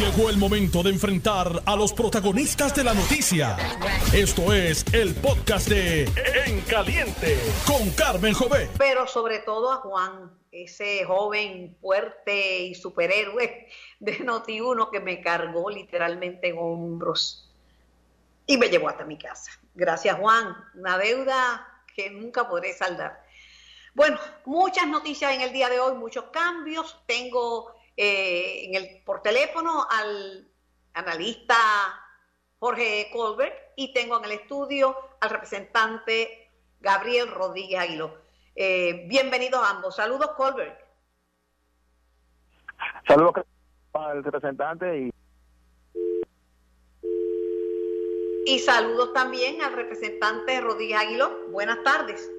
Llegó el momento de enfrentar a los protagonistas de la noticia. Esto es el podcast de En Caliente con Carmen Jové. Pero sobre todo a Juan, ese joven fuerte y superhéroe de Noti1 que me cargó literalmente en hombros y me llevó hasta mi casa. Gracias Juan, una deuda que nunca podré saldar. Bueno, muchas noticias en el día de hoy, muchos cambios. Tengo eh, en el, por teléfono al analista Jorge Colbert y tengo en el estudio al representante Gabriel Rodríguez Aguiló. Eh, bienvenidos ambos. Saludos, Colbert. Saludos al representante y... Y saludos también al representante Rodríguez Aguiló. Buenas tardes.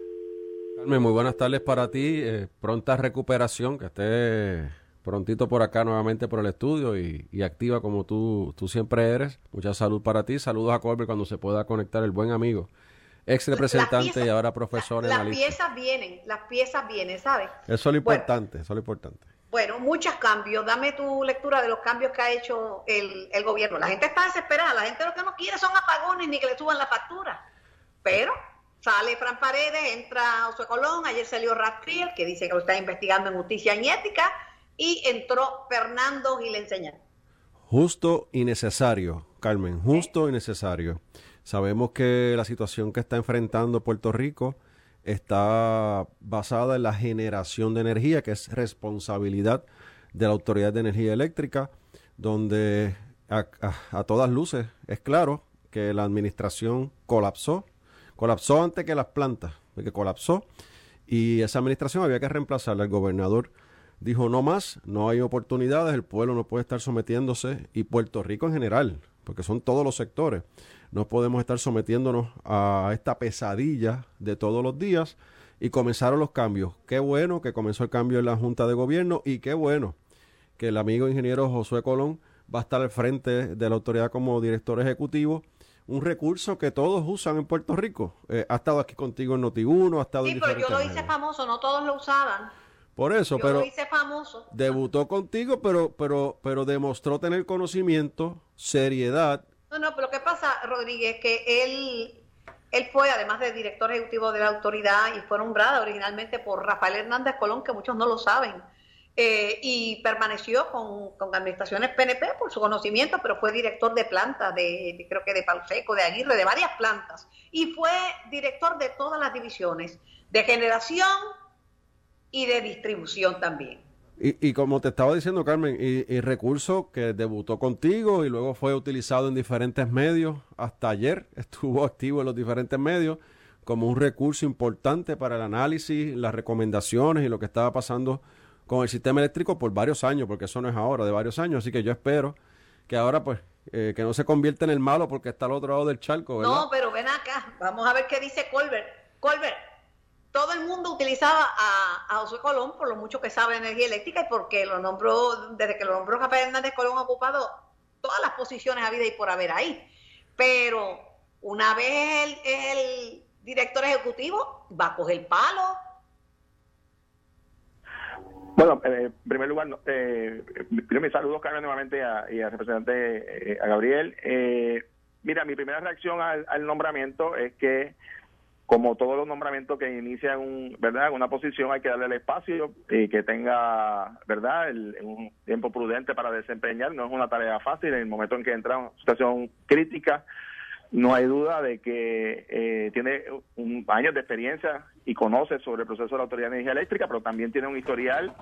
Carmen, muy buenas tardes para ti. Eh, pronta recuperación, que esté prontito por acá nuevamente por el estudio y, activa como tú, tú siempre eres. Mucha salud para ti. Saludos a Colbert cuando se pueda conectar el buen amigo, ex representante y ahora profesor. las piezas vienen, las piezas vienen, ¿sabes? Eso es lo importante, eso es lo importante. Bueno, muchos cambios. Dame tu lectura de los cambios que ha hecho el, el gobierno. La gente está desesperada. La gente lo que no quiere son apagones ni que le suban la factura. Pero sale Fran Paredes, entra José Colón, ayer salió Rastriel, que dice que lo está investigando en justicia y ética y entró Fernando Gilenseña. Justo y necesario, Carmen, justo y necesario. Sabemos que la situación que está enfrentando Puerto Rico está basada en la generación de energía, que es responsabilidad de la Autoridad de Energía Eléctrica, donde a, todas luces es claro que la administración colapsó, colapsó antes que las plantas, porque colapsó, y esa administración había que reemplazarla. El gobernador dijo no más, no hay oportunidades, el pueblo no puede estar sometiéndose y Puerto Rico en general, porque son todos los sectores, no podemos estar sometiéndonos a esta pesadilla de todos los días y comenzaron los cambios. Qué bueno que comenzó el cambio en la Junta de Gobierno y qué bueno que el amigo ingeniero Josué Colón va a estar al frente de la autoridad como director ejecutivo un recurso que todos usan en Puerto Rico. Eh, ha estado aquí contigo en Noti1, ha estado sí, pero yo lo hice famoso, no todos lo usaban. Por eso, Yo pero lo hice famoso. debutó contigo, pero, pero, pero demostró tener conocimiento, seriedad. No, no, pero lo que pasa, Rodríguez, que él, él fue, además de director ejecutivo de la autoridad, y fue nombrada originalmente por Rafael Hernández Colón, que muchos no lo saben, eh, y permaneció con, con, administraciones PNP por su conocimiento, pero fue director de plantas, de, de, creo que de Pauseco, de Aguirre, de varias plantas, y fue director de todas las divisiones, de generación, y de distribución también. Y, y como te estaba diciendo, Carmen, y, y, recurso que debutó contigo y luego fue utilizado en diferentes medios, hasta ayer estuvo activo en los diferentes medios como un recurso importante para el análisis, las recomendaciones y lo que estaba pasando con el sistema eléctrico por varios años, porque eso no es ahora, de varios años, así que yo espero que ahora pues eh, que no se convierta en el malo porque está al otro lado del charco, ¿verdad? No, pero ven acá, vamos a ver qué dice Colbert. Colbert, todo el mundo utilizaba a, a, José Colón por lo mucho que sabe de energía eléctrica y porque lo nombró, desde que lo nombró Rafael Hernández Colón ha ocupado todas las posiciones habidas y por haber ahí. Pero una vez el, el director ejecutivo va a coger palo. Bueno, eh, en primer lugar, eh, pido mis saludos, Carmen, nuevamente a, y al representante, eh, a Gabriel. Eh, mira, mi primera reacción al nombramiento es que como todos los nombramientos que inician un, verdad una posición hay que darle el espacio y que tenga verdad el, un tiempo prudente para desempeñar. No es una tarea fácil. En el momento en que entra en una situación crítica no hay duda de que eh, tiene un años de experiencia y conoce sobre el proceso de la Autoridad de Energía Eléctrica, pero también tiene un historial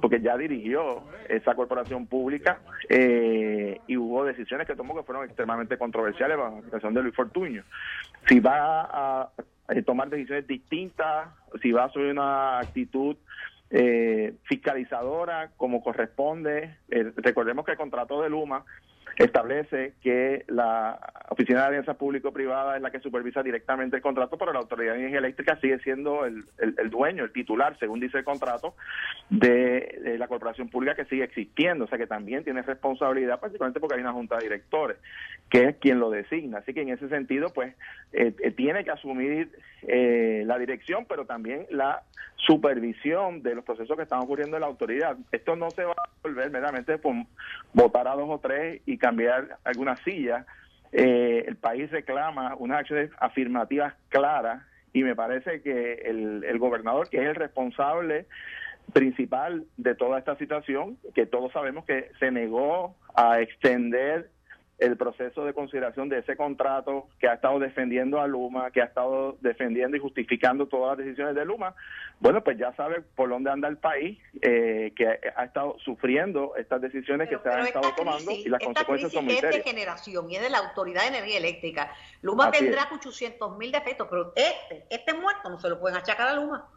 porque ya dirigió esa corporación pública eh, y hubo decisiones que tomó que fueron extremadamente controversiales bajo la administración de Luis Fortuño. Si va a eh, tomar decisiones distintas, si va a asumir una actitud eh, fiscalizadora como corresponde. Eh, recordemos que el contrato de Luma establece que la Oficina de Alianza Público-Privada es la que supervisa directamente el contrato, pero la Autoridad de Energía Eléctrica sigue siendo el, dueño, el titular, según dice el contrato, de, la corporación pública que sigue existiendo, o sea que también tiene responsabilidad, particularmente porque hay una junta de directores, que es quien lo designa. Así que en ese sentido, pues, eh, eh, tiene que asumir eh, la dirección, pero también la supervisión de los procesos que están ocurriendo en la autoridad. Esto no se va a resolver meramente por votar a dos o tres y cambiar algunas sillas. Eh, el país reclama unas acciones afirmativas claras y me parece que el, el gobernador, que es el responsable principal de toda esta situación, que todos sabemos que se negó a extender el proceso de consideración de ese contrato que ha estado defendiendo a Luma, que ha estado defendiendo y justificando todas las decisiones de Luma, bueno, pues ya sabe por dónde anda el país, eh, que ha estado sufriendo estas decisiones que se han estado tomando y las consecuencias son muy serias. es de generación y es de la Autoridad de Energía Eléctrica. Luma tendrá 800 mil defectos, pero este, este muerto no se lo pueden achacar a Luma.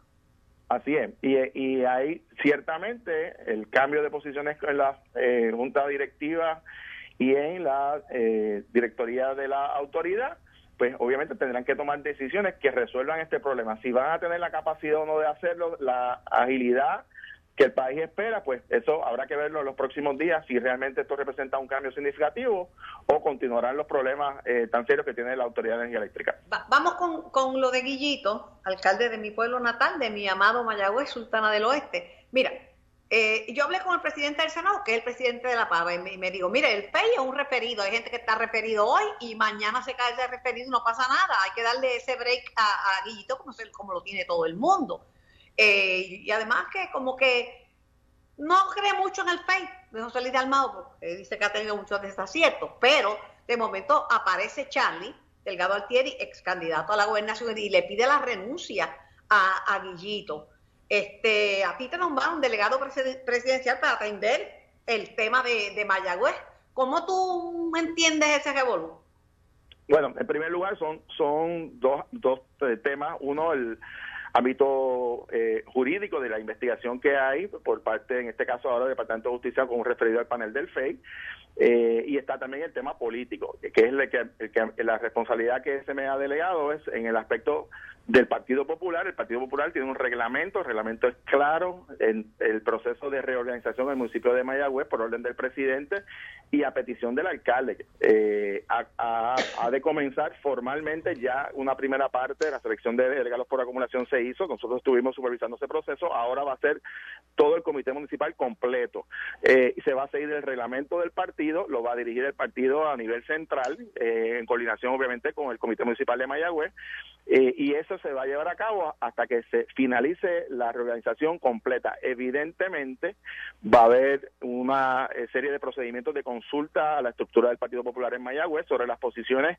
Así es, y, y hay ciertamente el cambio de posiciones en la eh, Junta Directiva y en la eh, directoría de la autoridad, pues obviamente tendrán que tomar decisiones que resuelvan este problema. Si van a tener la capacidad o no de hacerlo, la agilidad que el país espera, pues eso habrá que verlo en los próximos días, si realmente esto representa un cambio significativo o continuarán los problemas eh, tan serios que tiene la Autoridad de Energía Eléctrica. vamos con, con lo de Guillito, alcalde de mi pueblo natal, de mi amado Mayagüez, Sultana del Oeste. Mira, eh, yo hablé con el presidente del Senado, que es el presidente de la PAVA, y me, digo, mire, el PEI es un referido, hay gente que está referido hoy y mañana se cae ese referido y no pasa nada, hay que darle ese break a, Guillito como, como, lo tiene todo el mundo. Eh, y además que como que no cree mucho en el PEI de José Luis de Almado, porque dice que ha tenido muchos desaciertos, pero de momento aparece Charlie Delgado Altieri, ex candidato a la gobernación, y le pide la renuncia a, a Guillito. Este, a ti te nombraron un delegado presidencial para atender el tema de, de Mayagüez. ¿Cómo tú entiendes ese revolú? Bueno, en primer lugar son, son dos, dos eh, temas. Uno, el ámbito eh, jurídico de la investigación que hay por parte, en este caso ahora, del Departamento de Justicia con referido al panel del FEI. Eh, y está también el tema político, que es el que, la responsabilidad que se me ha delegado es en el aspecto del Partido Popular. El Partido Popular tiene un reglamento, el reglamento es claro en el proceso de reorganización del municipio de Mayagüez por orden del presidente y a petición del alcalde. Eh, ha, de comenzar formalmente ya una primera parte de la selección de delegados por acumulación se hizo, nosotros estuvimos supervisando ese proceso, ahora va a ser todo el comité municipal completo. Eh, se va a seguir el reglamento del partido, lo va a dirigir el partido a nivel central, eh, en coordinación obviamente con el comité municipal de Mayagüez, eh, y eso se va a llevar a cabo hasta que se finalice la reorganización completa. Evidentemente, va a haber una eh, serie de procedimientos de consulta a la estructura del Partido Popular en Mayagüez sobre las posiciones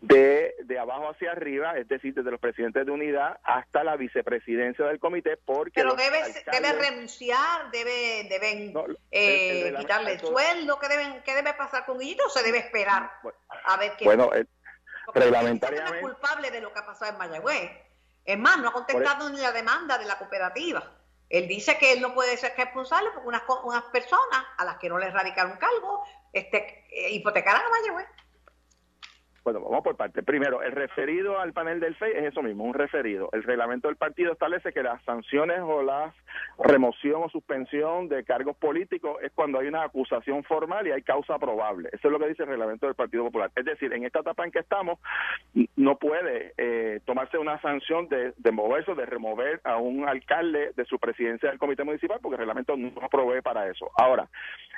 de, de abajo hacia arriba, es decir, desde los presidentes de unidad hasta la vicepresidencia del comité, porque... Pero debe, debe renunciar, debe, deben eh, quitarle el sueldo, ¿qué, deben, ¿qué debe pasar con Guillito o se debe esperar a ver qué... Bueno, reglamentariamente. es culpable de lo que ha pasado en Mayagüez. Es más, no ha contestado ni la demanda de la cooperativa. Él dice que él no puede ser responsable porque unas, unas personas a las que no le radicaron cargo este, eh, hipotecaran a Mayagüez. Bueno, vamos por parte. Primero, el referido al panel del FEI es eso mismo, un referido. El reglamento del partido establece que las sanciones o la remoción o suspensión de cargos políticos es cuando hay una acusación formal y hay causa probable. Eso es lo que dice el reglamento del Partido Popular. Es decir, en esta etapa en que estamos, no puede eh, tomarse una sanción de, de moverse o de remover a un alcalde de su presidencia del comité municipal porque el reglamento no provee para eso. Ahora,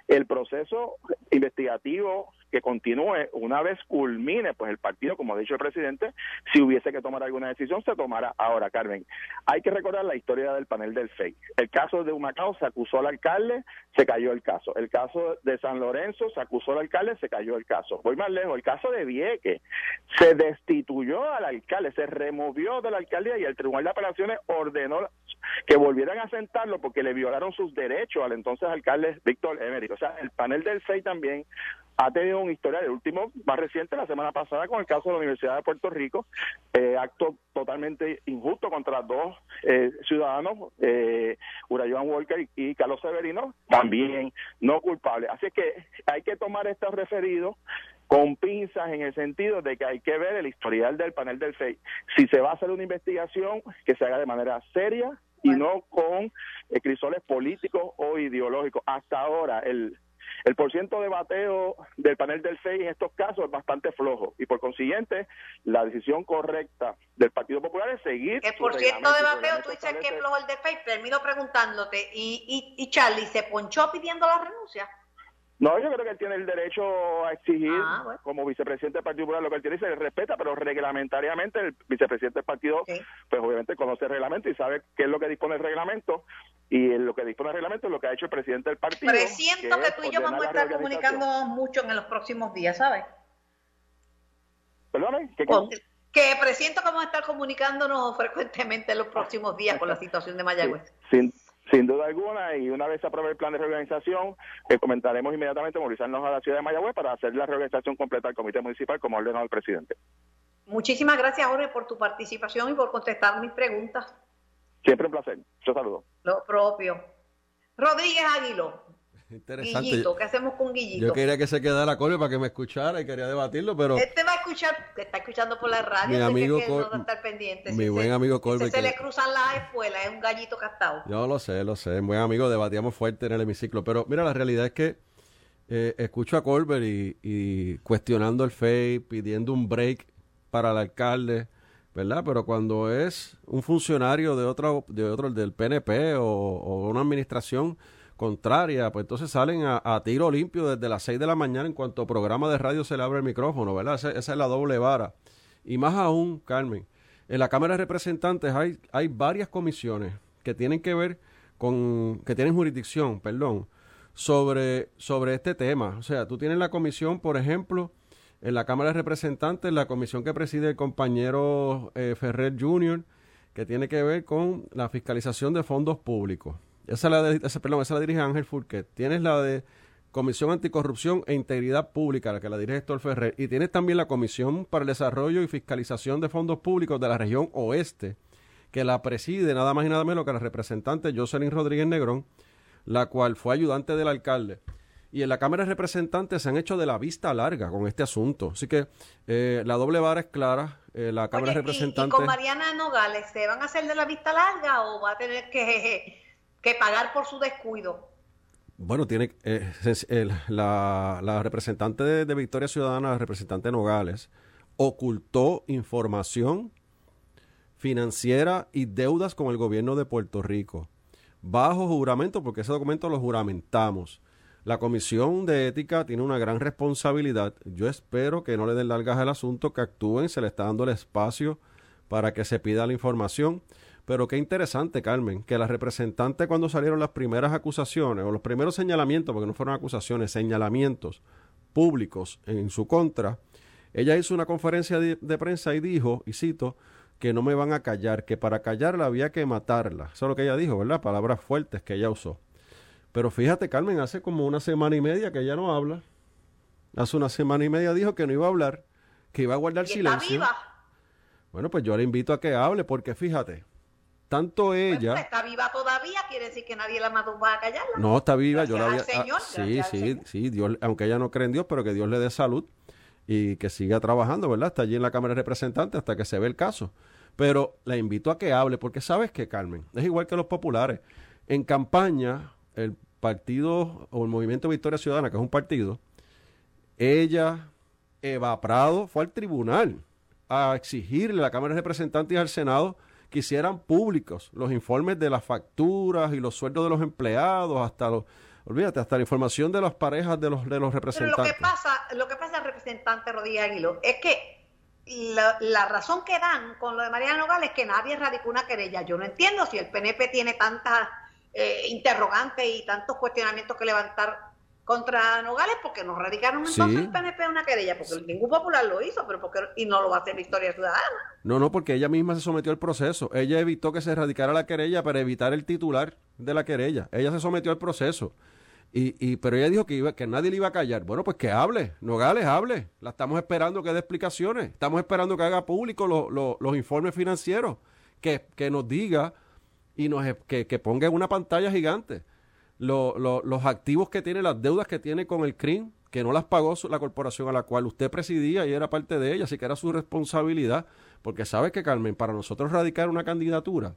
el proceso investigativo que continúe una vez culmine pues el partido, como ha dicho el presidente, si hubiese que tomar alguna decisión, se tomará. Ahora, Carmen, hay que recordar la historia del panel del FEI. El caso de Humacao se acusó al alcalde, se cayó el caso. El caso de San Lorenzo se acusó al alcalde, se cayó el caso. Voy más lejos, el caso de Vieque se destituyó al alcalde, se removió de la alcaldía y el Tribunal de Apelaciones ordenó que volvieran a sentarlo porque le violaron sus derechos al entonces alcalde Víctor Emery. O sea, el panel del FEI también ha tenido una historia, el último más reciente, la semana pasada, con el caso de la Universidad de Puerto Rico, eh, acto totalmente injusto contra dos eh, ciudadanos, eh, Urayoan Walker y, Carlos Severino, también no culpables. Así que hay que tomar estos referidos con pinzas en el sentido de que hay que ver el historial del panel del FEI. Si se va a hacer una investigación, que se haga de manera seria y no con eh, crisoles políticos o ideológicos. Hasta ahora, el, el porciento de bateo del panel del FEI en estos casos es bastante flojo y por consiguiente la decisión correcta del Partido Popular es seguir. El porciento de bateo, tú dices que es flojo el del FEI, termino preguntándote, ¿y, y, y Charlie se ponchó pidiendo la renuncia? No, yo creo que él tiene el derecho a exigir, ah, como vicepresidente del Partido Popular, lo que él tiene y se le respeta, pero reglamentariamente el vicepresidente del partido, pues obviamente conoce el reglamento y sabe qué es lo que dispone el reglamento, y lo que dispone el reglamento es lo que ha hecho el presidente del partido. Presiento que, tú y yo vamos a estar comunicando mucho en los próximos días, ¿sabes? Perdóname, ¿qué, que presiento que vamos a estar comunicándonos frecuentemente en los próximos días por la situación de Mayagüez. Sí, sin duda alguna, y una vez se apruebe el plan de reorganización, que comentaremos inmediatamente movilizarnos a la ciudad de Mayagüez para hacer la reorganización completa del comité municipal como ordenado el presidente. Muchísimas gracias, Jorge, por tu participación y por contestar mis preguntas. Siempre un placer. Yo saludo. Lo propio. Rodríguez Águilo. Interesante. Guillito, ¿qué hacemos con Guillito? Yo quería que se quedara Colby para que me escuchara y quería debatirlo, pero... Este va a escuchar, que está escuchando por la radio, mi amigo que no va a estar pendiente. Mi buen amigo Colby. se le cruzan las espuelas, es un gallito castado. Yo lo sé, lo sé, buen amigo, debatíamos fuerte en el hemiciclo, pero mira, la realidad es que eh, escucho a Colbert y, cuestionando el FEI, pidiendo un break para el alcalde, ¿verdad? Pero cuando es un funcionario de otro, de otro del PNP o, o una administración contraria, pues entonces salen a, tiro limpio desde las 6 de la mañana en cuanto programa de radio se le abre el micrófono, ¿verdad? Esa, es la doble vara. Y más aún, Carmen, en la Cámara de Representantes hay, hay varias comisiones que tienen que ver con, que tienen jurisdicción, perdón, sobre, sobre este tema. O sea, tú tienes la comisión, por ejemplo, en la Cámara de Representantes, la comisión que preside el compañero eh, Ferrer Jr., que tiene que ver con la fiscalización de fondos públicos. Esa la, de, esa, perdón, esa la dirige Ángel Furquet. Tienes la de Comisión Anticorrupción e Integridad Pública, la que la dirige Héctor Ferrer. Y tienes también la Comisión para el Desarrollo y Fiscalización de Fondos Públicos de la región oeste, que la preside nada más y nada menos que la representante Jocelyn Rodríguez Negrón, la cual fue ayudante del alcalde. Y en la Cámara de Representantes se han hecho de la vista larga con este asunto. Así que eh, la doble vara es clara. Eh, la Cámara de Representantes. ¿y, con Mariana Nogales se van a hacer de la vista larga o va a tener que que pagar por su descuido. Bueno, tiene eh, la, representante de, Victoria Ciudadana, la representante Nogales, ocultó información financiera y deudas con el gobierno de Puerto Rico, bajo juramento, porque ese documento lo juramentamos. La Comisión de Ética tiene una gran responsabilidad. Yo espero que no le den largas al asunto, que actúen, se le está dando el espacio para que se pida la información. Pero qué interesante, Carmen, que la representante cuando salieron las primeras acusaciones o los primeros señalamientos, porque no fueron acusaciones, señalamientos públicos en su contra, ella hizo una conferencia de, prensa y dijo, y cito, que no me van a callar, que para callarla había que matarla. Eso es lo que ella dijo, ¿verdad? Palabras fuertes que ella usó. Pero fíjate, Carmen, hace como una semana y media que ella no habla. Hace una semana y media dijo que no iba a hablar, que iba a guardar silencio. Está viva. Bueno, pues yo le invito a que hable, porque fíjate, tanto ella. está viva todavía, quiere decir que nadie la mató para callarla. No, está viva, yo la había. Ah, sí, sí, sí, Dios, aunque ella no cree en Dios, pero que Dios le dé salud y que siga trabajando, ¿verdad? Está allí en la Cámara de Representantes hasta que se ve el caso. Pero la invito a que hable, porque sabes que, Carmen, es igual que los populares. En campaña, el partido o el Movimiento Victoria Ciudadana, que es un partido, ella, Eva Prado, fue al tribunal a exigirle a la Cámara de Representantes y al Senado que hicieran públicos los informes de las facturas y los sueldos de los empleados, hasta los, olvídate, hasta la información de las parejas de los, de los representantes. Pero lo que pasa, lo que pasa, representante Rodríguez Aguilo, es que la, razón que dan con lo de Mariana Nogales es que nadie radicó una querella. Yo no entiendo si el PNP tiene tantas eh, interrogantes y tantos cuestionamientos que levantar contra Nogales porque nos radicaron entonces el PNP una querella, porque ningún popular lo hizo, pero porque y no lo va a hacer Victoria Ciudadana. No, no, porque ella misma se sometió al proceso. Ella evitó que se radicara la querella para evitar el titular de la querella. Ella se sometió al proceso. Y, y, pero ella dijo que, iba, que nadie le iba a callar. Bueno, pues que hable, Nogales, hable. La estamos esperando que dé explicaciones. Estamos esperando que haga público los informes financieros, que, que nos diga y nos, que, que ponga en una pantalla gigante los activos que tiene, las deudas que tiene con el CRIM, que no las pagó la corporación a la cual usted presidía y era parte de ella, así que era su responsabilidad, porque sabe que, Carmen, para nosotros radicar una candidatura,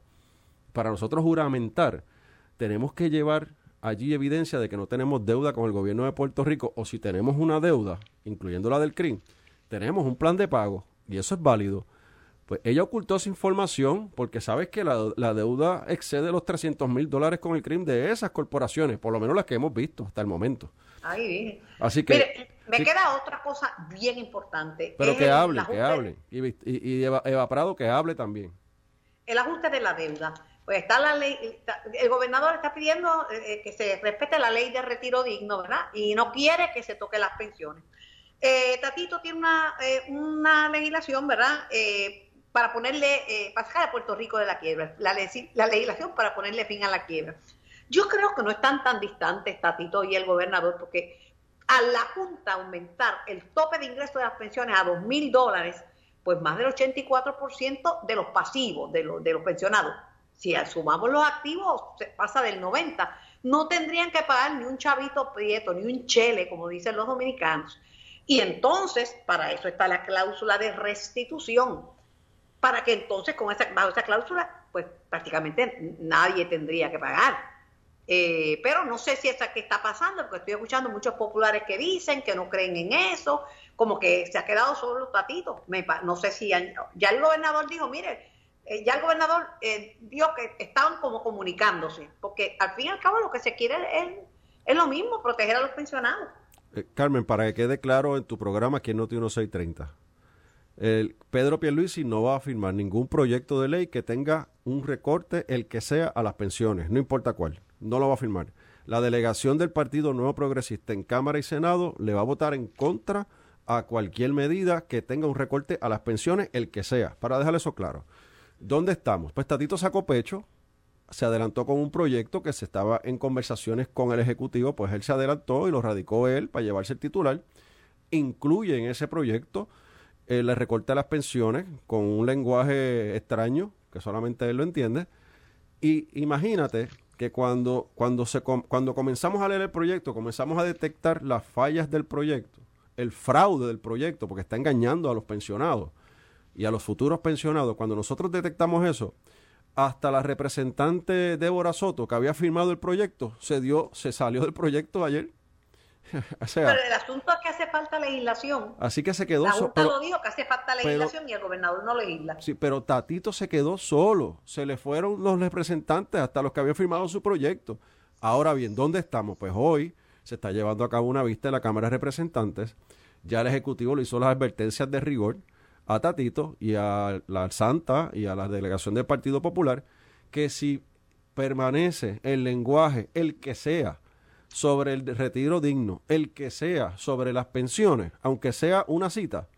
para nosotros juramentar, tenemos que llevar allí evidencia de que no tenemos deuda con el gobierno de Puerto Rico, o si tenemos una deuda, incluyendo la del CRIM, tenemos un plan de pago, y eso es válido pues ella ocultó esa información porque sabes que la, deuda excede los 300 mil dólares con el crimen de esas corporaciones, por lo menos las que hemos visto hasta el momento. Ahí Así que. Mire, me queda otra cosa bien importante. Pero que hable, que hable. Y, y, Eva, Prado que hable también. El ajuste de la deuda. Pues está la ley, el gobernador está pidiendo eh, eh, que se respete la ley de retiro digno, ¿verdad? Y no quiere que se toque las pensiones. Eh, Tatito tiene una, una legislación, ¿verdad? Para ponerle, eh, para sacar a Puerto Rico de la quiebra, la, la, legislación para ponerle fin a la quiebra. Yo creo que no están tan distantes Tatito y el gobernador, porque a la Junta aumentar el tope de ingreso de las pensiones a dos mil dólares, pues más del 84% de los pasivos, de los, de los pensionados, si sumamos los activos, se pasa del 90%, no tendrían que pagar ni un chavito prieto, ni un chele, como dicen los dominicanos. Y entonces, para eso está la cláusula de restitución para que entonces con esa, bajo esa cláusula, pues prácticamente nadie tendría que pagar. Eh, pero no sé si es que está pasando, porque estoy escuchando muchos populares que dicen que no creen en eso, como que se ha quedado solo los tatitos. no sé si ya, el gobernador dijo, mire, eh, ya el gobernador eh, dijo que estaban como comunicándose, porque al fin y al cabo lo que se quiere es, es lo mismo, proteger a los pensionados. Carmen, para que quede claro en tu programa que no tiene 1630 el Pedro Pierluisi no va a firmar ningún proyecto de ley que tenga un recorte, el que sea, a las pensiones, no importa cuál, no lo va a firmar. La delegación del Partido Nuevo Progresista en Cámara y Senado le va a votar en contra a cualquier medida que tenga un recorte a las pensiones, el que sea, para dejar eso claro. ¿Dónde estamos? Pues Tatito sacó pecho, se adelantó con un proyecto que se estaba en conversaciones con el Ejecutivo, pues él se adelantó y lo radicó él para llevarse el titular. Incluye en ese proyecto eh, le recorta las pensiones con un lenguaje extraño que solamente él lo entiende. Y imagínate que cuando, cuando, se, cuando comenzamos a leer el proyecto, comenzamos a detectar las fallas del proyecto, el fraude del proyecto, porque está engañando a los pensionados y a los futuros pensionados, cuando nosotros detectamos eso, hasta la representante Débora Soto, que había firmado el proyecto, se dio, se salió del proyecto ayer pero el asunto es que hace falta legislación. Así que se quedó solo. La lo dijo que hace falta legislación y el gobernador no legisla. Sí, pero Tatito se quedó solo. Se le fueron los representantes hasta los que habían firmado su proyecto. Ahora bien, ¿dónde estamos? Pues hoy se está llevando a cabo una vista en la Cámara de Representantes. Ya el Ejecutivo le hizo las advertencias de rigor a Tatito y a la Santa y a la delegación del Partido Popular que si permanece el lenguaje, el que sea, sobre el retiro digno, el que sea sobre las pensiones, aunque sea una cita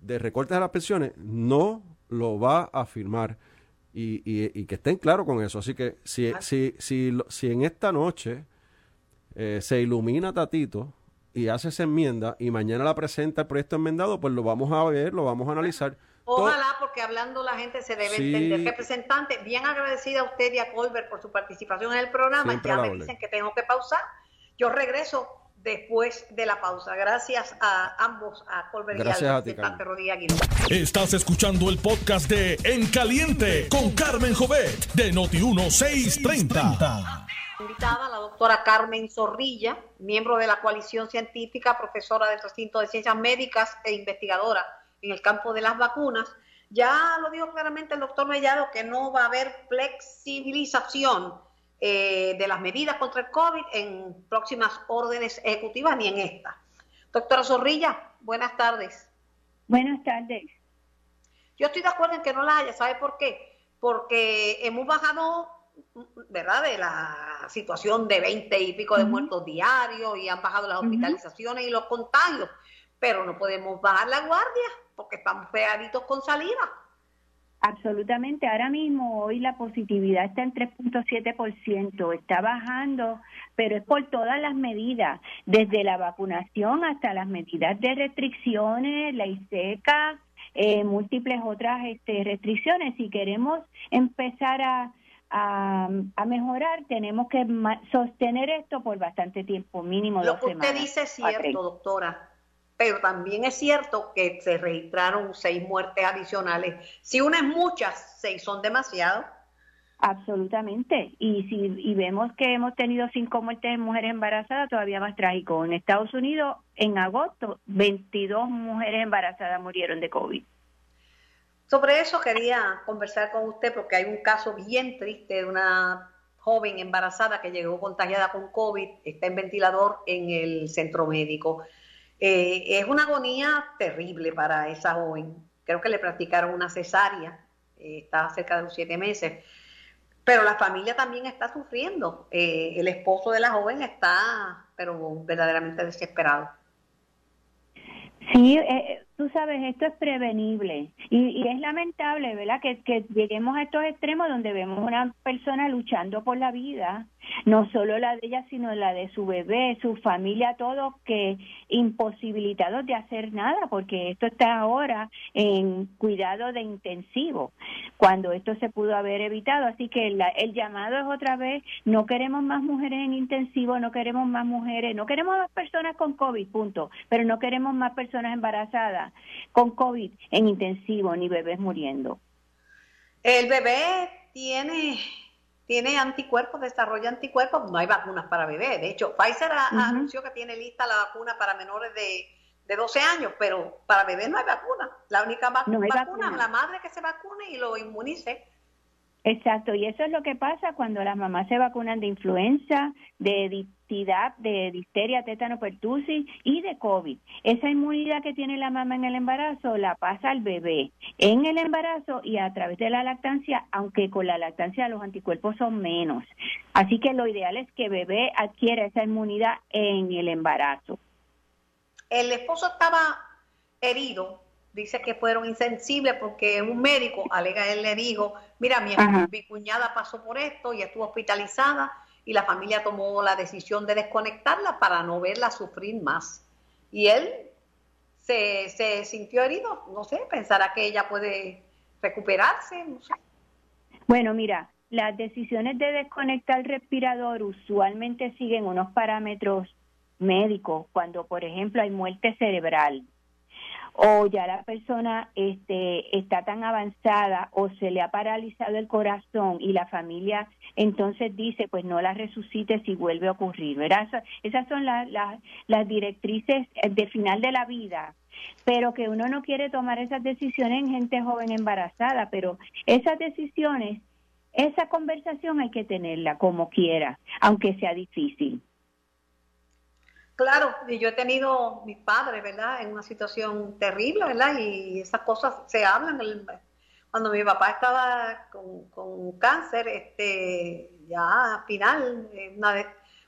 de recortes de las pensiones, no lo va a firmar. Y, y, que estén claros con eso. Así que si, ah. si, si, si en esta noche eh, se ilumina Tatito y hace esa enmienda y mañana la presenta el proyecto enmendado, pues lo vamos a ver, lo vamos a analizar. Ojalá, porque hablando la gente se debe entender. Representante, bien agradecida a usted y a Colbert por su participación en el programa. ya me dicen que tengo que pausar. Yo regreso después de la pausa. Gracias a ambos, a Colbert Gracias y a, Estás escuchando el podcast de En Caliente con Carmen Jovet de Noti1630. Invitada la doctora Carmen Zorrilla, miembro de la coalición científica, profesora del recinto de ciencias médicas e investigadora en el campo de las vacunas. Ya lo dijo claramente el doctor Mellado que no va a haber flexibilización eh, de las medidas contra el COVID en próximas órdenes ejecutivas ni en esta. Doctora Zorrilla, buenas tardes. Buenas tardes. Yo estoy de acuerdo en que no la haya, ¿sabe por qué? Porque hemos bajado ¿verdad? De la situación de 20 y pico de muertos diarios y han bajado las hospitalizaciones y los contagios, pero no podemos bajar la guardia porque estamos pegaditos con salida. Absolutamente. Ahora mismo, hoy la positividad está en 3.7%, está bajando, pero es por todas las medidas, desde la vacunación hasta las medidas de restricciones, ley seca, eh, múltiples otras este, restricciones. Si queremos empezar a, a, mejorar, tenemos que sostener esto por bastante tiempo, mínimo Lo que usted dice es cierto, doctora, pero también es cierto que se registraron seis muertes adicionales. Si una es muchas, seis son demasiado. Absolutamente. Y si y vemos que hemos tenido cinco muertes de mujeres embarazadas, todavía más trágico. En Estados Unidos, en agosto, 22 mujeres embarazadas murieron de COVID. Sobre eso quería conversar con usted porque hay un caso bien triste de una joven embarazada que llegó contagiada con COVID, está en ventilador en el centro médico. Eh, es una agonía terrible para esa joven. Creo que le practicaron una cesárea, eh, está cerca de los siete meses. Pero la familia también está sufriendo. Eh, el esposo de la joven está, pero verdaderamente desesperado. Sí, tú sabes, esto es prevenible y, es lamentable, ¿verdad? Que, lleguemos a estos extremos donde vemos una persona luchando por la vida, no solo la de ella, sino la de su bebé, su familia, todos que imposibilitados de hacer nada, porque esto está ahora en cuidado de intensivo, cuando esto se pudo haber evitado. Así que el llamado es otra vez, no queremos más mujeres en intensivo, no queremos más mujeres, no queremos más personas con COVID, punto, pero no queremos más personas embarazadas con COVID en intensivo, ni bebés muriendo. El bebé tiene tiene anticuerpos, desarrolla anticuerpos, no hay vacunas para bebés. De hecho, Pfizer anunció que tiene lista la vacuna para menores de, de 12 años, pero para bebés no hay vacuna. La única vacuna es la madre que se vacune y lo inmunice. Exacto, y eso es lo que pasa cuando las mamás se vacunan de influenza, de de difteria, tétano, pertussis y de COVID. Esa inmunidad que tiene la mamá en el embarazo la pasa al bebé en el embarazo y a través de la lactancia, aunque con la lactancia los anticuerpos son menos. Así que lo ideal es que bebé adquiera esa inmunidad en el embarazo. El esposo estaba herido dice que fueron insensibles porque un médico, alega él, le dijo, mira, mi, mi, cuñada pasó por esto y estuvo hospitalizada y la familia tomó la decisión de desconectarla para no verla sufrir más. Y él se, sintió herido, no sé, pensará que ella puede recuperarse. Bueno, mira, las decisiones de desconectar el respirador usualmente siguen unos parámetros médicos, cuando por ejemplo hay muerte cerebral, o ya la persona este, está tan avanzada o se le ha paralizado el corazón y la familia entonces dice, pues no la resucite si vuelve a ocurrir, ¿verdad? Esas son las, las directrices de final de la vida pero que uno no quiere tomar esas decisiones en gente joven embarazada, pero esas decisiones, esa conversación hay que tenerla como quiera, aunque sea difícil. Claro, y yo he tenido mis padres, ¿verdad? En una situación terrible, ¿verdad? Y esas cosas se hablan. Cuando mi papá estaba con, cáncer, este, ya final, eh, una de,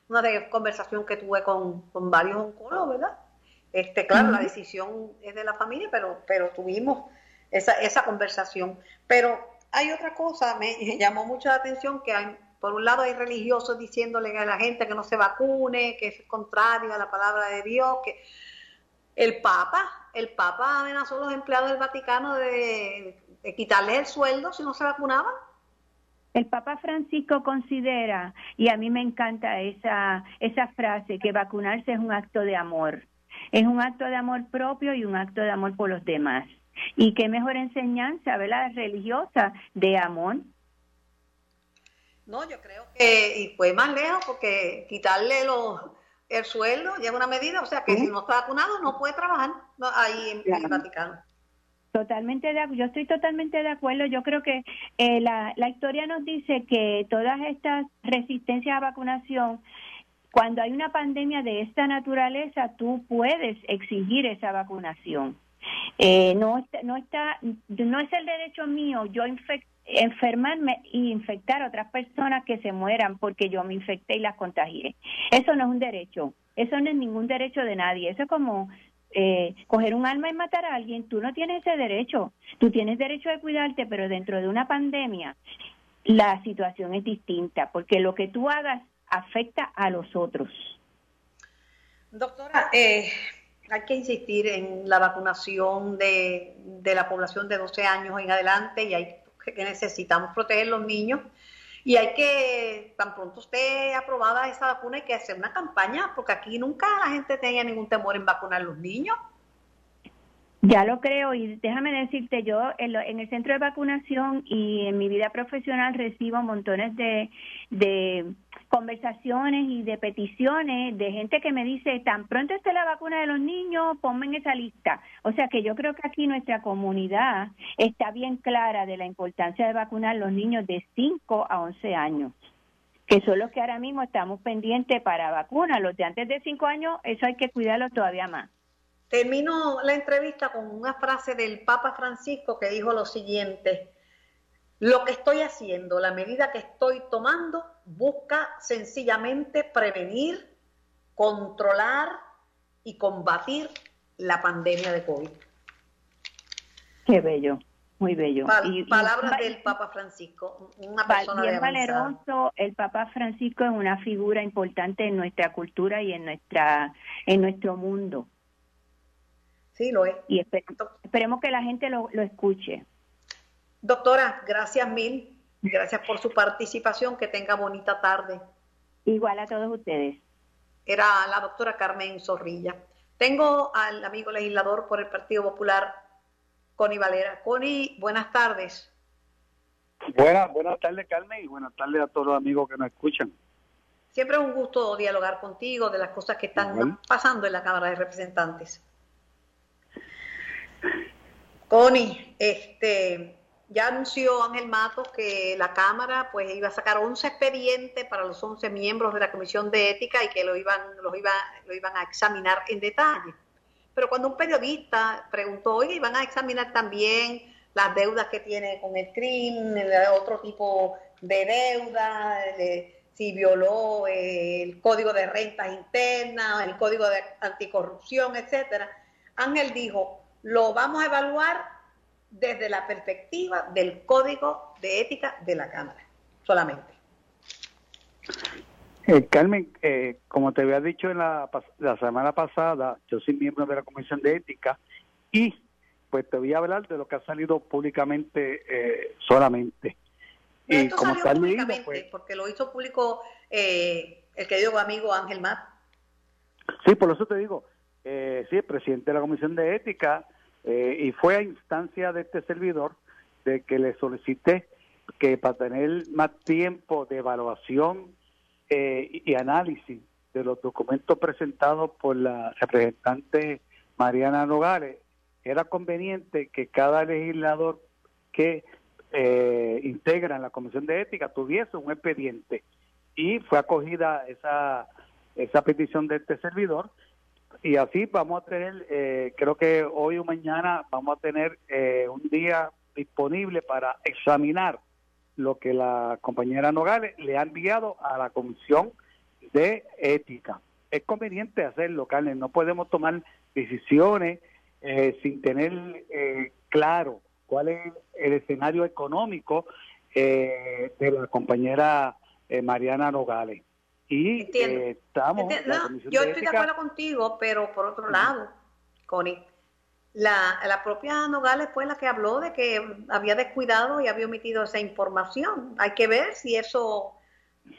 una de conversación que tuve con, varios oncólogos, ¿verdad? Este, claro, la decisión es de la familia, pero, pero tuvimos esa, esa conversación. Pero hay otra cosa, me llamó mucho la atención que hay por un lado hay religiosos diciéndole a la gente que no se vacune, que es contrario a la palabra de Dios, que el Papa, el Papa amenazó a los empleados del Vaticano de, quitarles el sueldo si no se vacunaban. El Papa Francisco considera, y a mí me encanta esa, esa frase, que vacunarse es un acto de amor. Es un acto de amor propio y un acto de amor por los demás. Y qué mejor enseñanza, ¿verdad? Religiosa de amor no, yo creo que y fue más lejos porque quitarle los, el sueldo lleva una medida, o sea que si no está vacunado no puede trabajar ahí en, el Vaticano. Totalmente de, yo estoy totalmente de acuerdo. Yo creo que eh, la, la historia nos dice que todas estas resistencias a vacunación, cuando hay una pandemia de esta naturaleza, tú puedes exigir esa vacunación. Eh, no, no está, no es el derecho mío yo infectar enfermarme e infectar a otras personas que se mueran porque yo me infecté y las contagié. Eso no es un derecho, eso no es ningún derecho de nadie, eso es como eh, coger un alma y matar a alguien, tú no tienes ese derecho, tú tienes derecho de cuidarte, pero dentro de una pandemia la situación es distinta, porque lo que tú hagas afecta a los otros. Doctora, eh, hay que insistir en la vacunación de, de, la población de 12 años en adelante y hay que necesitamos proteger los niños y hay que, tan pronto esté aprobada esa vacuna, hay que hacer una campaña porque aquí nunca la gente tenía ningún temor en vacunar a los niños. Ya lo creo y déjame decirte, yo en, el centro de vacunación y en mi vida profesional recibo montones de, de conversaciones y de peticiones de gente que me dice, tan pronto esté la vacuna de los niños, ponme en esa lista. O sea que yo creo que aquí nuestra comunidad está bien clara de la importancia de vacunar a los niños de 5 a 11 años que son los que ahora mismo estamos pendientes para vacunar. Los de antes de 5 años, eso hay que cuidarlo todavía más. Termino la entrevista con una frase del Papa Francisco que dijo lo siguiente, lo que estoy haciendo, la medida que estoy tomando, busca sencillamente prevenir, controlar y combatir la pandemia de COVID. Qué bello, muy bello. palabras del Papa Francisco, una persona bien valeroso. El Papa Francisco es una figura importante en nuestra cultura y en nuestra en nuestro mundo. Sí, lo es. Y esperemos que la gente lo, lo escuche. Doctora, gracias mil. Gracias por su participación. Que tenga bonita tarde. Igual a todos ustedes. Era la doctora Carmen Zorrilla. Tengo al amigo legislador por el Partido Popular, Connie Valera. Connie, buenas tardes. Buenas, buenas tardes, Carmen, y buenas tardes a todos los amigos que nos escuchan. Siempre es un gusto dialogar contigo de las cosas que están pasando en la Cámara de Representantes. Connie, este, ya anunció Ángel Matos que la Cámara pues iba a sacar 11 expedientes para los 11 miembros de la Comisión de Ética y que lo iban, iba, iban a examinar en detalle. Pero cuando un periodista preguntó, oye, iban a examinar también las deudas que tiene con el crimen, otro tipo de deuda, si violó el código de rentas internas, el código de anticorrupción, etcétera. Ángel dijo, lo vamos a evaluar desde la perspectiva del código de ética de la Cámara, solamente. Eh, Carmen, eh, como te había dicho en la, semana pasada, yo soy miembro de la Comisión de Ética y pues te voy a hablar de lo que ha salido públicamente eh, solamente. Y como salió públicamente, pues porque lo hizo público el querido amigo Ángel Matt. Sí, por eso te digo, sí, el presidente de la Comisión de Ética eh, y fue a instancia de este servidor de que le solicité que para tener más tiempo de evaluación eh, y análisis de los documentos presentados por la representante Mariana Nogales, era conveniente que cada legislador que eh, integra la Comisión de Ética tuviese un expediente. Y fue acogida esa, esa petición de este servidor y así vamos a tener, eh, creo que hoy o mañana vamos a tener eh, un día disponible para examinar lo que la compañera Nogales le ha enviado a la Comisión de Ética. Es conveniente hacerlo, Carmen, no podemos tomar decisiones eh, sin tener claro cuál es el escenario económico de la compañera Mariana Nogales. Y eh, estamos. yo estoy de acuerdo contigo, pero por otro lado, Connie, la, la propia Nogales fue la que habló de que había descuidado y había omitido esa información. Hay que ver si eso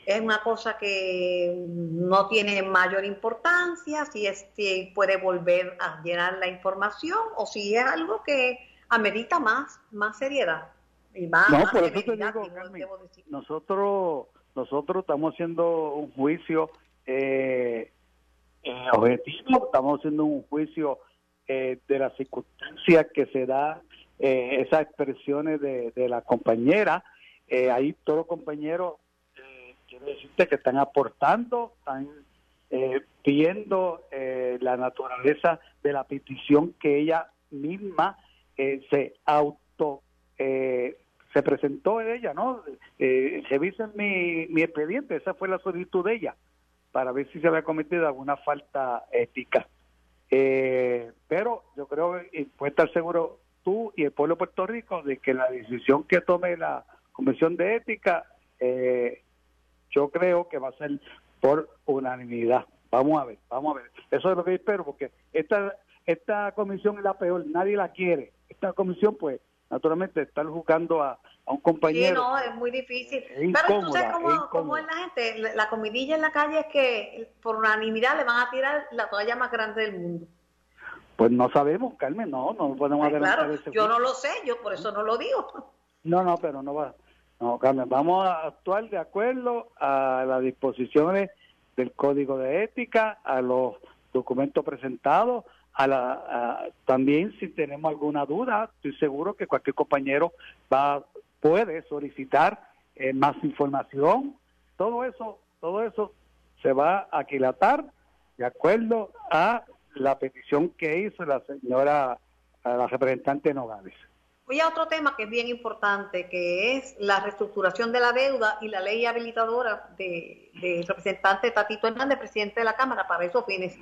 es una cosa que no tiene mayor importancia, si, es, si puede volver a llenar la información o si es algo que amerita más, más seriedad. Y más, no, por eso te digo, nosotros nosotros estamos haciendo un juicio eh, eh, objetivo, estamos haciendo un juicio eh, de las circunstancias que se da esas expresiones de, la compañera. ahí todos los compañeros, quiero decirte que están aportando, están viendo la naturaleza de la petición que ella misma se auto se presentó ella, ¿no? Eh, revisen mi, mi expediente, esa fue la solicitud de ella, para ver si se había cometido alguna falta ética. Eh, pero yo creo que puede estar seguro tú y el pueblo de Puerto Rico de que la decisión que tome la Comisión de Ética, eh, yo creo que va a ser por unanimidad. Vamos a ver, vamos a ver. Eso es lo que espero, porque esta, esta comisión es la peor, nadie la quiere. Esta comisión, pues, naturalmente, estar juzgando a, un compañero. Sí, no, es muy difícil. Pero tú sabes cómo, es, la gente. La comidilla en la calle es que por unanimidad le van a tirar la toalla más grande del mundo. Pues no sabemos, Carmen, no, no podemos Claro, yo no lo sé, yo por eso no lo digo. No, no, pero no va. No, Carmen, vamos a actuar de acuerdo a las disposiciones del Código de Ética, a los documentos presentados, a la, también si tenemos alguna duda, estoy seguro que cualquier compañero va puede solicitar eh, más información. Todo eso, todo eso se va a aquilatar de acuerdo a la petición que hizo la señora, la representante Nogales. Voy a otro tema que es bien importante, que es la reestructuración de la deuda y la ley habilitadora del de representante Tatito Hernández, presidente de la Cámara, para esos fines.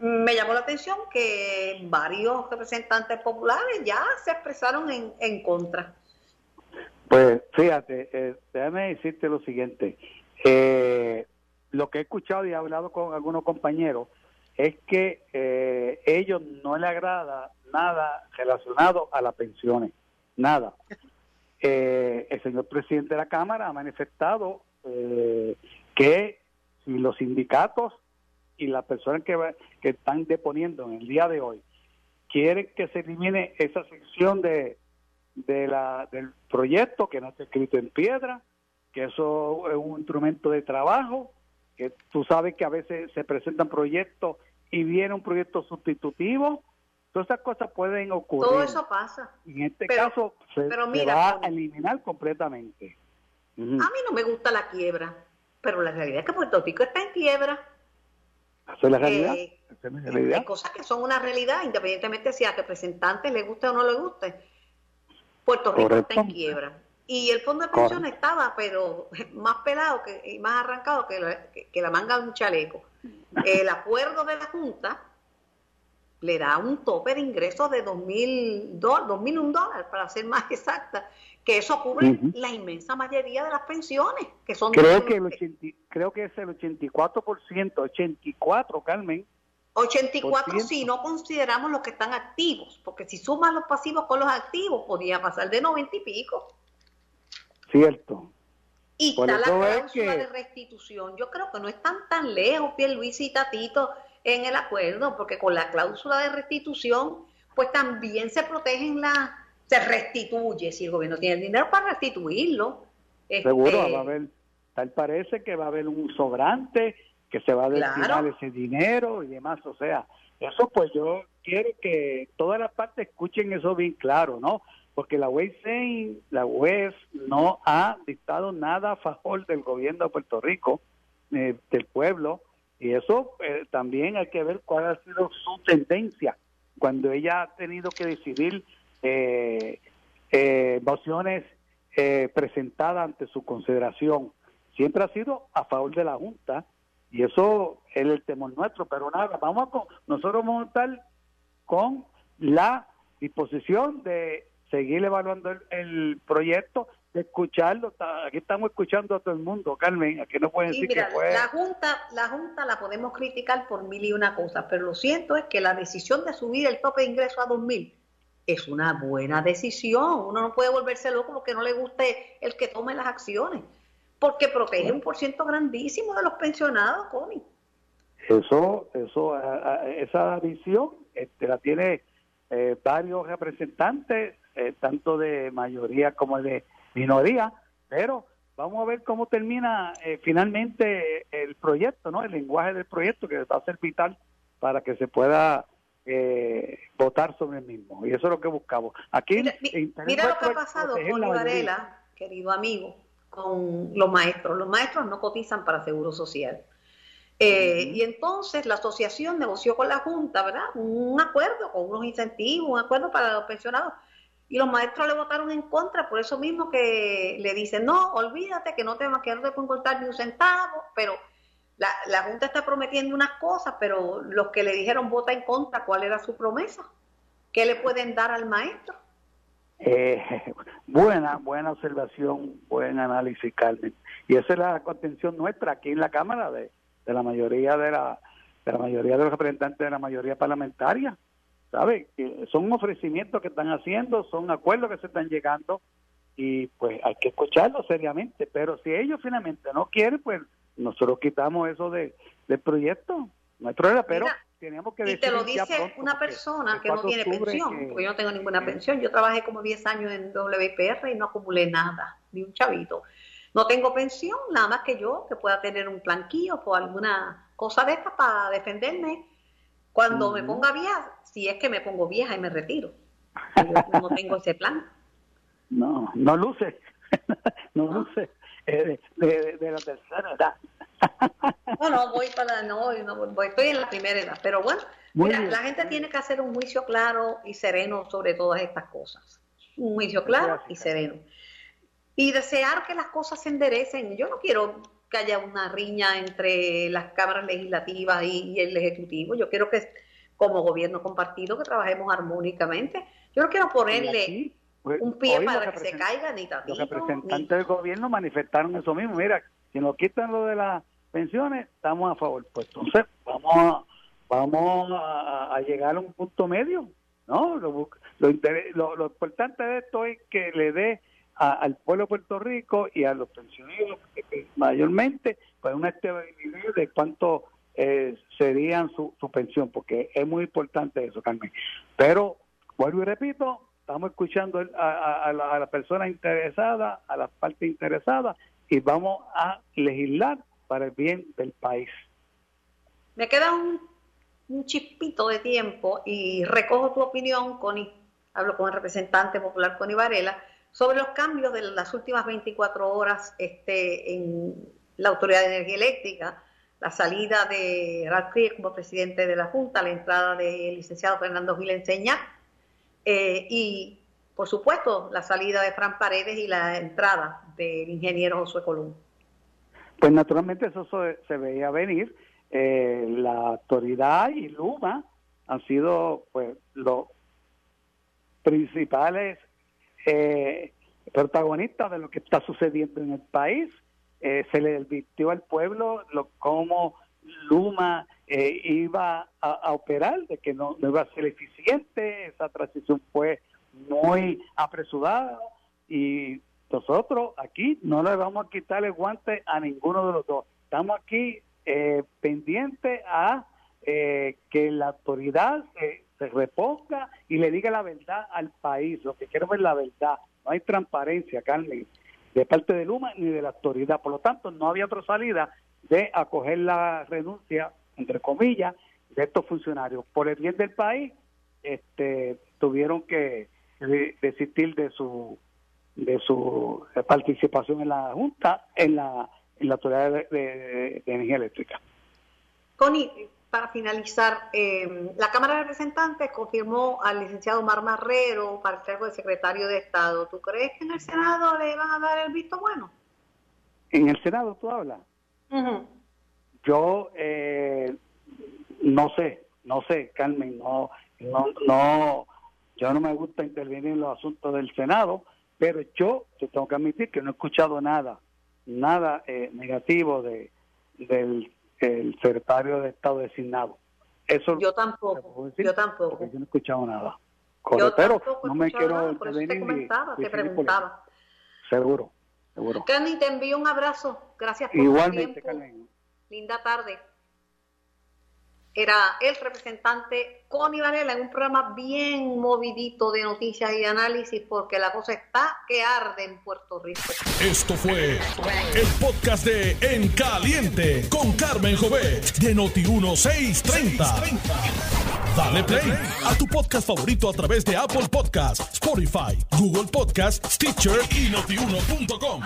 Me llamó la atención que varios representantes populares ya se expresaron en, en contra. Pues fíjate, eh, déjame decirte lo siguiente. Eh, lo que he escuchado y he hablado con algunos compañeros es que eh, ellos no le agrada nada relacionado a las pensiones, nada. Eh, el señor presidente de la Cámara ha manifestado eh, que si los sindicatos y las personas que, que están deponiendo en el día de hoy quieren que se elimine esa sección de, de la, del proyecto que no está escrito en piedra, que eso es un instrumento de trabajo, que tú sabes que a veces se presentan proyectos y viene un proyecto sustitutivo Todas esas cosas pueden ocurrir. Todo eso pasa. En este caso se, va a eliminar completamente. A mí no me gusta la quiebra, pero la realidad es que Puerto Rico está en quiebra. ¿Esa es la realidad? Eh, hay cosas que son una realidad, independientemente si a representantes le guste o no le guste. Puerto Rico está en quiebra. Y el fondo de pensión estaba, pero más pelado que, y más arrancado que la, que la manga de un chaleco. El acuerdo de la Junta le da un tope de ingresos de 2.000 2.001 dólares, para ser más exacta, que eso cubre la inmensa mayoría de las pensiones, que son... Creo, que, el creo que es el 84%, 84, Carmen. 84 si no consideramos los que están activos, porque si sumas los pasivos con los activos, podría pasar de 90 y pico. Cierto. Y está la cláusula de restitución. Yo creo que no están tan lejos, Luis y Tatito, en el acuerdo, porque con la cláusula de restitución, pues también se protegen la, se restituye, si el gobierno tiene el dinero para restituirlo. Seguro este, va a haber, tal parece que va a haber un sobrante, que se va a destinar ese dinero y demás, o sea, eso pues yo quiero que todas las partes escuchen eso bien claro, ¿no? Porque la UES, la UES no ha dictado nada a favor del gobierno de Puerto Rico, eh, del pueblo, y eso eh, también hay que ver cuál ha sido su tendencia cuando ella ha tenido que decidir eh, eh, mociones eh, presentadas ante su consideración. Siempre ha sido a favor de la Junta y eso es el temor nuestro. Pero nada, vamos con, nosotros vamos a estar con la disposición de seguir evaluando el proyecto de escucharlo. Aquí estamos escuchando a todo el mundo, Carmen, aquí no pueden decir que fue... La Junta, la Junta la podemos criticar por mil y una cosas, pero lo cierto es que la decisión de subir el tope de ingreso a dos mil es una buena decisión. Uno no puede volverse loco porque no le guste el que tome las acciones, porque protege un por ciento grandísimo de los pensionados, Connie. Eso, eso, esa visión este, la tiene eh, varios representantes, eh, tanto de mayoría como de minoría, pero vamos a ver cómo termina eh, finalmente el proyecto, ¿no? El lenguaje del proyecto que va a ser vital para que se pueda eh, votar sobre el mismo. Y eso es lo que buscamos. Aquí mira, lo que ha pasado con Varela, querido amigo, con los maestros. Los maestros no cotizan para seguro social. Eh, y entonces la asociación negoció con la Junta, ¿verdad? Un acuerdo con unos incentivos, un acuerdo para los pensionados y los maestros le votaron en contra, por eso mismo que le dicen, no, olvídate que no te, que no te pueden cortar ni un centavo, pero la, la Junta está prometiendo unas cosas, pero los que le dijeron vota en contra, ¿cuál era su promesa? ¿Qué le pueden dar al maestro? Eh, buena, buena observación, buen análisis, Carmen. Y esa es la contención nuestra aquí en la Cámara de, de la mayoría de la, de la mayoría de los representantes de la mayoría parlamentaria. ¿Sabe? Que son ofrecimientos que están haciendo, son acuerdos que se están llegando y pues hay que escucharlos seriamente. Pero si ellos finalmente no quieren, pues nosotros quitamos eso de, del proyecto. Nuestro era, pero tenemos que Y te lo dice una persona que no tiene pensión, porque yo no tengo ninguna pensión. Yo trabajé como 10 años en WIPR y no acumulé nada, ni un chavito. No tengo pensión, nada más que yo, que pueda tener un planquillo o alguna cosa de esta para defenderme. Cuando me ponga vieja, si es que me pongo vieja y me retiro. Yo no tengo ese plan. No, no luce, no luce eh, de, de, la tercera edad. No, no, voy para, no, no voy, estoy en la primera edad, pero bueno, mira, la gente tiene que hacer un juicio claro y sereno sobre todas estas cosas. Un juicio claro y sereno. Y desear que las cosas se enderecen. Yo no quiero que haya una riña entre las cámaras legislativas y, el ejecutivo. Yo quiero que como gobierno compartido que trabajemos armónicamente. Yo no quiero ponerle pues, un pie para que se caiga ni tatito. Los representantes del gobierno manifestaron eso mismo. Mira, si nos quitan lo de las pensiones, estamos a favor. Pues entonces vamos a, vamos a, llegar a un punto medio. ¿no? Lo, lo, lo importante de esto es que le dé al pueblo de Puerto Rico y a los pensionados mayormente pues una estabilidad de cuánto eh, serían su, su pensión, porque es muy importante eso, Carmen. Pero, vuelvo y repito, estamos escuchando a, a, la, persona interesada, a las partes interesadas, y vamos a legislar para el bien del país. Me queda un, un chispito de tiempo y recojo tu opinión, Connie. Hablo con el representante popular, Connie Varela sobre los cambios de las últimas 24 horas este, en la Autoridad de Energía Eléctrica, la salida de Ralph como presidente de la Junta, la entrada del licenciado Fernando Gil Enseña, eh, y por supuesto la salida de Fran Paredes y la entrada del ingeniero Josué Colón. Pues naturalmente eso se, veía venir. Eh, la autoridad y Luma han sido pues los principales eh, protagonista de lo que está sucediendo en el país. Eh, se le advirtió al pueblo lo, cómo Luma eh, iba a, operar, de que no, iba a ser eficiente, esa transición fue muy apresurada y nosotros aquí no le vamos a quitar el guante a ninguno de los dos. Estamos aquí eh, pendientes a eh, que la autoridad se reponga y le diga la verdad al país. Lo que quiero es la verdad. No hay transparencia, Carmen, de parte de Luma ni de la autoridad. Por lo tanto, no había otra salida de acoger la renuncia, entre comillas, de estos funcionarios. Por el bien del país, este, tuvieron que desistir de su de su participación en la Junta, en la, en la Autoridad de, de Energía Eléctrica. Connie, para finalizar, eh, la Cámara de Representantes confirmó al licenciado Mar Marrero para el cargo de secretario de Estado. ¿Tú crees que en el Senado le van a dar el visto bueno? En el Senado tú hablas. Yo eh, no sé, no sé, Carmen, no, no, no, yo no me gusta intervenir en los asuntos del Senado, pero yo te tengo que admitir que no he escuchado nada, nada eh, negativo de del el secretario de Estado designado. Eso yo tampoco, yo tampoco. Yo no he escuchado nada. pero no me quiero por eso te comentaba, te preguntaba. Seguro, seguro. Candy, te envío un abrazo. Gracias por Igualmente, tu Linda tarde era el representante Connie Varela en un programa bien movidito de noticias y análisis porque la cosa está que arde en Puerto Rico. Esto fue el podcast de En Caliente con Carmen Jovet de Noti1630. Dale play a tu podcast favorito a través de Apple Podcasts, Spotify, Google Podcasts, Stitcher y notiuno.com.